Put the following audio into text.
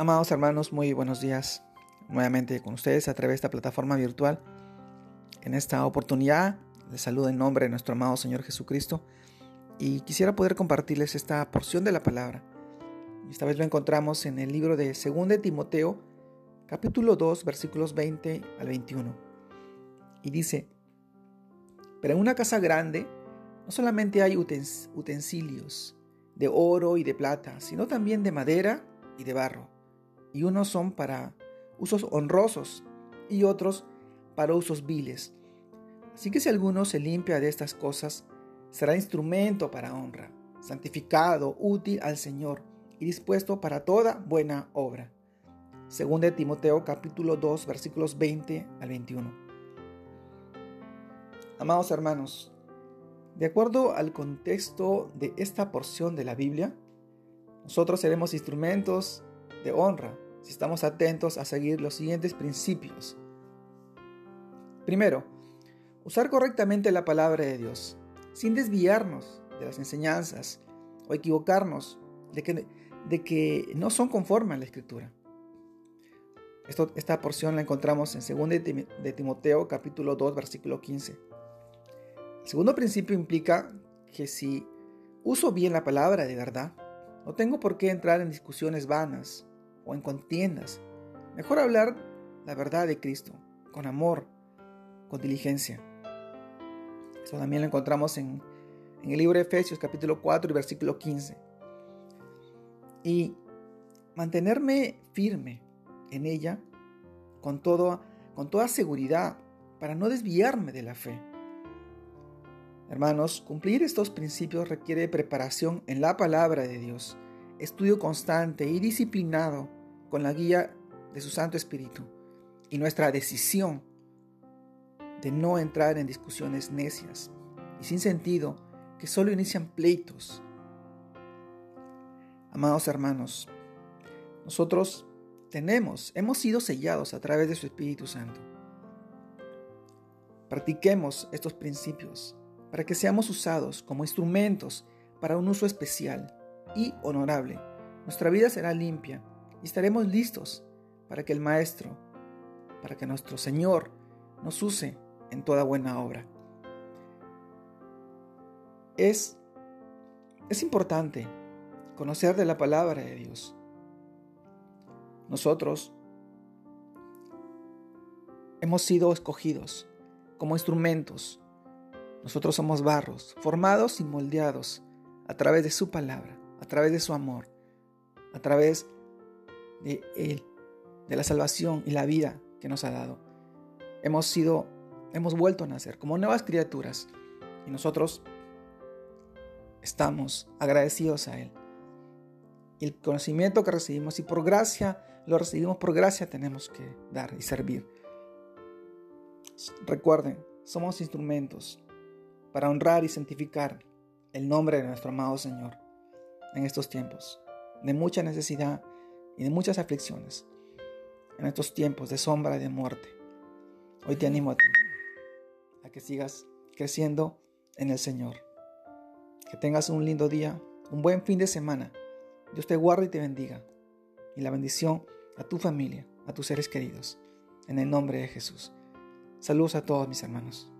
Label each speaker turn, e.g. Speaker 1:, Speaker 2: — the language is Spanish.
Speaker 1: Amados hermanos, muy buenos días nuevamente con ustedes a través de esta plataforma virtual. En esta oportunidad les saludo en nombre de nuestro amado Señor Jesucristo y quisiera poder compartirles esta porción de la palabra. Esta vez lo encontramos en el libro de 2 de Timoteo, capítulo 2, versículos 20 al 21. Y dice, pero en una casa grande no solamente hay utensilios de oro y de plata, sino también de madera y de barro y unos son para usos honrosos y otros para usos viles. Así que si alguno se limpia de estas cosas, será instrumento para honra, santificado, útil al Señor y dispuesto para toda buena obra. Según de Timoteo capítulo 2 versículos 20 al 21. Amados hermanos, de acuerdo al contexto de esta porción de la Biblia, nosotros seremos instrumentos de honra si estamos atentos a seguir los siguientes principios. Primero, usar correctamente la palabra de Dios, sin desviarnos de las enseñanzas o equivocarnos de que, de que no son conformes a la Escritura. Esto, esta porción la encontramos en 2 de Timoteo capítulo 2 versículo 15. El segundo principio implica que si uso bien la palabra de verdad, no tengo por qué entrar en discusiones vanas o en contiendas. Mejor hablar la verdad de Cristo, con amor, con diligencia. Eso también lo encontramos en, el libro de Efesios capítulo 4 y versículo 15. Y mantenerme firme en ella con, todo, con toda seguridad para no desviarme de la fe. Hermanos, cumplir estos principios requiere preparación en la palabra de Dios estudio constante y disciplinado con la guía de su Santo Espíritu y nuestra decisión de no entrar en discusiones necias y sin sentido que solo inician pleitos. Amados hermanos, nosotros tenemos, hemos sido sellados a través de su Espíritu Santo. Practiquemos estos principios para que seamos usados como instrumentos para un uso especial y honorable. Nuestra vida será limpia y estaremos listos para que el Maestro, para que nuestro Señor nos use en toda buena obra. Es, es importante conocer de la palabra de Dios. Nosotros hemos sido escogidos como instrumentos. Nosotros somos barros, formados y moldeados a través de su palabra a través de su amor, a través de Él, de la salvación y la vida que nos ha dado. Hemos sido, hemos vuelto a nacer como nuevas criaturas y nosotros estamos agradecidos a Él. Y el conocimiento que recibimos, y por gracia lo recibimos, por gracia tenemos que dar y servir. Recuerden, somos instrumentos para honrar y santificar el nombre de nuestro amado Señor en estos tiempos de mucha necesidad y de muchas aflicciones, en estos tiempos de sombra y de muerte. Hoy te animo a ti, a que sigas creciendo en el Señor. Que tengas un lindo día, un buen fin de semana. Dios te guarde y te bendiga. Y la bendición a tu familia, a tus seres queridos. En el nombre de Jesús. Saludos a todos mis hermanos.